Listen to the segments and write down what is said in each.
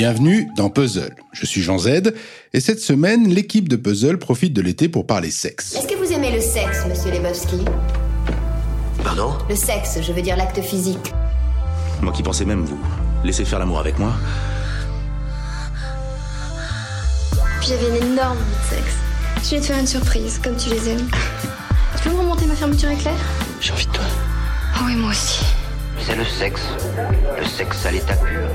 Bienvenue dans Puzzle. Je suis Jean Z et cette semaine, l'équipe de Puzzle profite de l'été pour parler sexe. Est-ce que vous aimez le sexe, monsieur Lebowski? Pardon? Le sexe, je veux dire l'acte physique. Moi qui pensais même vous laisser faire l'amour avec moi. J'avais une énorme envie de sexe. Je vais te faire une surprise, comme tu les aimes. Tu peux me remonter ma fermeture éclair? J'ai envie de toi. Oh oui, moi aussi. C'est le sexe. Le sexe à l'état pur.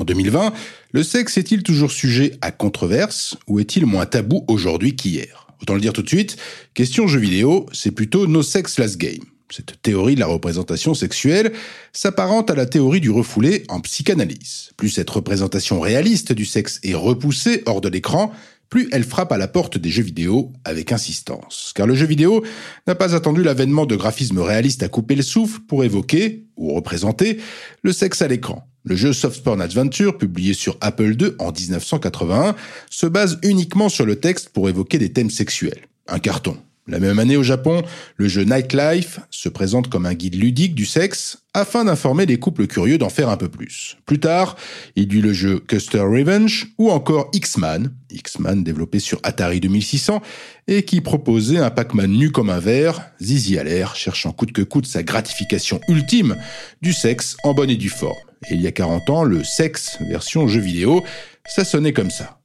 En 2020, le sexe est-il toujours sujet à controverse ou est-il moins tabou aujourd'hui qu'hier? Autant le dire tout de suite, question jeu vidéo, c'est plutôt no sex last game. Cette théorie de la représentation sexuelle s'apparente à la théorie du refoulé en psychanalyse. Plus cette représentation réaliste du sexe est repoussée hors de l'écran, plus elle frappe à la porte des jeux vidéo avec insistance. Car le jeu vidéo n'a pas attendu l'avènement de graphismes réalistes à couper le souffle pour évoquer, ou représenter, le sexe à l'écran. Le jeu Soft Porn Adventure, publié sur Apple II en 1981, se base uniquement sur le texte pour évoquer des thèmes sexuels. Un carton. La même année au Japon, le jeu Nightlife se présente comme un guide ludique du sexe afin d'informer les couples curieux d'en faire un peu plus. Plus tard, il y eut le jeu Custer Revenge ou encore X-Man, X-Man développé sur Atari 2600 et qui proposait un Pac-Man nu comme un verre, zizi à l'air, cherchant coûte que coûte sa gratification ultime du sexe en bonne et due forme. Et il y a 40 ans, le sexe version jeu vidéo, ça sonnait comme ça.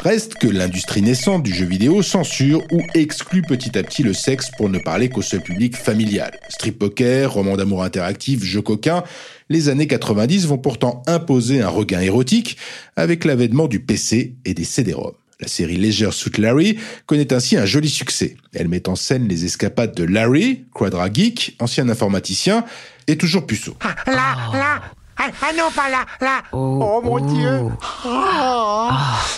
Reste que l'industrie naissante du jeu vidéo censure ou exclut petit à petit le sexe pour ne parler qu'au seul public familial. Strip poker, roman d'amour interactif, jeu coquin, les années 90 vont pourtant imposer un regain érotique avec l'avènement du PC et des CD-ROM. La série Leisure Suit Larry connaît ainsi un joli succès. Elle met en scène les escapades de Larry, Quadra Geek, ancien informaticien, et toujours puceau. Ah, là, là. Ah, ah, non, pas là, là. Oh, mon Dieu. Oh,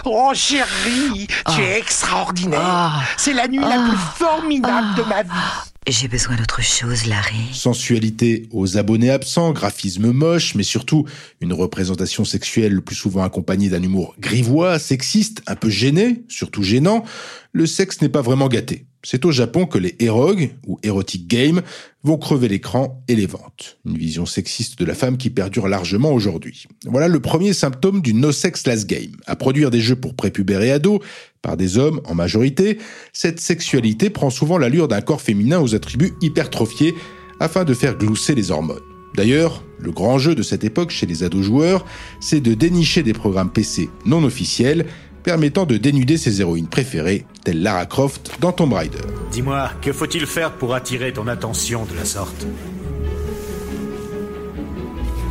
oh, chérie, tu es extraordinaire. C'est la nuit la plus formidable de ma vie j'ai besoin d'autre chose, Larry. Sensualité aux abonnés absents, graphisme moche, mais surtout une représentation sexuelle le plus souvent accompagnée d'un humour grivois, sexiste, un peu gêné, surtout gênant, le sexe n'est pas vraiment gâté. C'est au Japon que les erogues, ou erotic games, vont crever l'écran et les ventes. Une vision sexiste de la femme qui perdure largement aujourd'hui. Voilà le premier symptôme du no-sex last game. À produire des jeux pour prépubères ados, par des hommes en majorité, cette sexualité prend souvent l'allure d'un corps féminin aux attributs hypertrophiés afin de faire glousser les hormones. D'ailleurs, le grand jeu de cette époque chez les ados joueurs, c'est de dénicher des programmes PC non officiels permettant de dénuder ses héroïnes préférées, telles Lara Croft dans Tomb Raider. Dis-moi, que faut-il faire pour attirer ton attention de la sorte?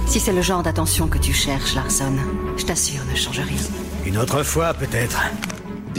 Si c'est le genre d'attention que tu cherches, Larson, je t'assure, ne change rien. Une autre fois, peut-être.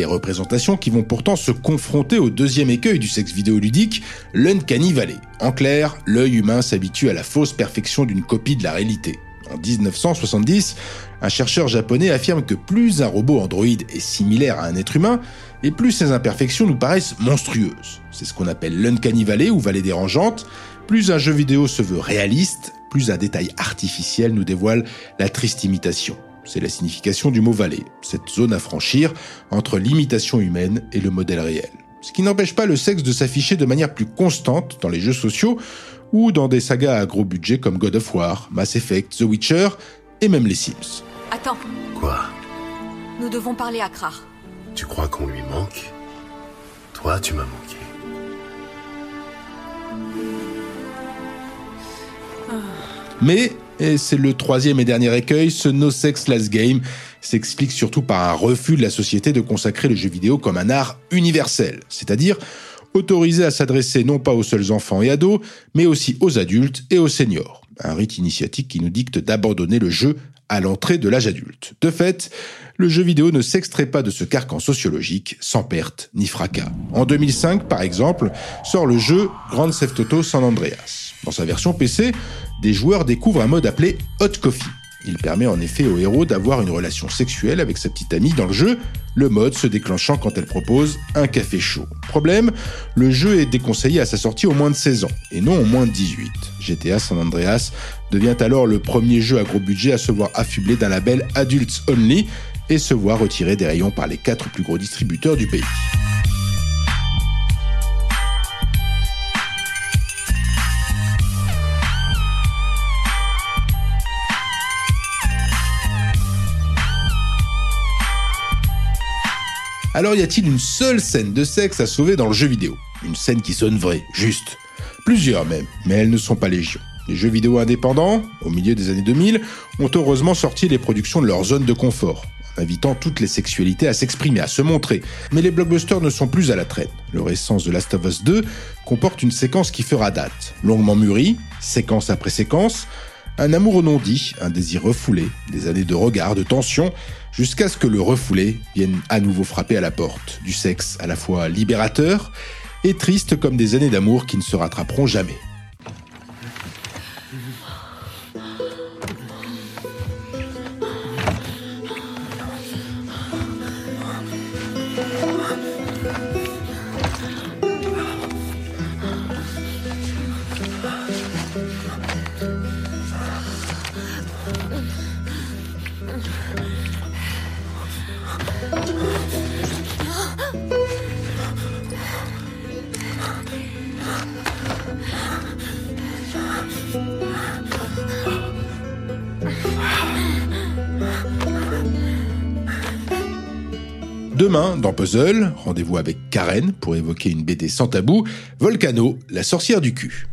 Des représentations qui vont pourtant se confronter au deuxième écueil du sexe vidéoludique, l'uncanny valley. En clair, l'œil humain s'habitue à la fausse perfection d'une copie de la réalité. En 1970, un chercheur japonais affirme que plus un robot androïde est similaire à un être humain, et plus ses imperfections nous paraissent monstrueuses. C'est ce qu'on appelle l'uncanny valley ou vallée dérangeante. Plus un jeu vidéo se veut réaliste, plus un détail artificiel nous dévoile la triste imitation. C'est la signification du mot vallée, cette zone à franchir entre l'imitation humaine et le modèle réel. Ce qui n'empêche pas le sexe de s'afficher de manière plus constante dans les jeux sociaux ou dans des sagas à gros budget comme God of War, Mass Effect, The Witcher et même les Sims. Attends. Quoi? Nous devons parler à Krar. Tu crois qu'on lui manque? Toi, tu m'as manqué. Mais, et c'est le troisième et dernier écueil, ce no sex last game s'explique surtout par un refus de la société de consacrer le jeu vidéo comme un art universel, c'est-à-dire autorisé à s'adresser non pas aux seuls enfants et ados, mais aussi aux adultes et aux seniors. Un rite initiatique qui nous dicte d'abandonner le jeu à l'entrée de l'âge adulte. De fait, le jeu vidéo ne s'extrait pas de ce carcan sociologique sans perte ni fracas. En 2005, par exemple, sort le jeu Grand Theft Auto San Andreas. Dans sa version PC, des joueurs découvrent un mode appelé Hot Coffee. Il permet en effet au héros d'avoir une relation sexuelle avec sa petite amie dans le jeu, le mode se déclenchant quand elle propose un café chaud. Problème, le jeu est déconseillé à sa sortie au moins de 16 ans, et non au moins de 18. GTA San Andreas devient alors le premier jeu à gros budget à se voir affublé d'un label Adults Only et se voir retiré des rayons par les quatre plus gros distributeurs du pays. Alors y a-t-il une seule scène de sexe à sauver dans le jeu vidéo? Une scène qui sonne vraie, juste. Plusieurs même, mais elles ne sont pas légion. Les jeux vidéo indépendants, au milieu des années 2000, ont heureusement sorti les productions de leur zone de confort, invitant toutes les sexualités à s'exprimer, à se montrer. Mais les blockbusters ne sont plus à la traîne. Le récent The Last of Us 2 comporte une séquence qui fera date, longuement mûrie, séquence après séquence, un amour non dit, un désir refoulé, des années de regard, de tension, jusqu'à ce que le refoulé vienne à nouveau frapper à la porte, du sexe à la fois libérateur et triste comme des années d'amour qui ne se rattraperont jamais. Demain, dans Puzzle, rendez-vous avec Karen pour évoquer une BD sans tabou, Volcano, la sorcière du cul.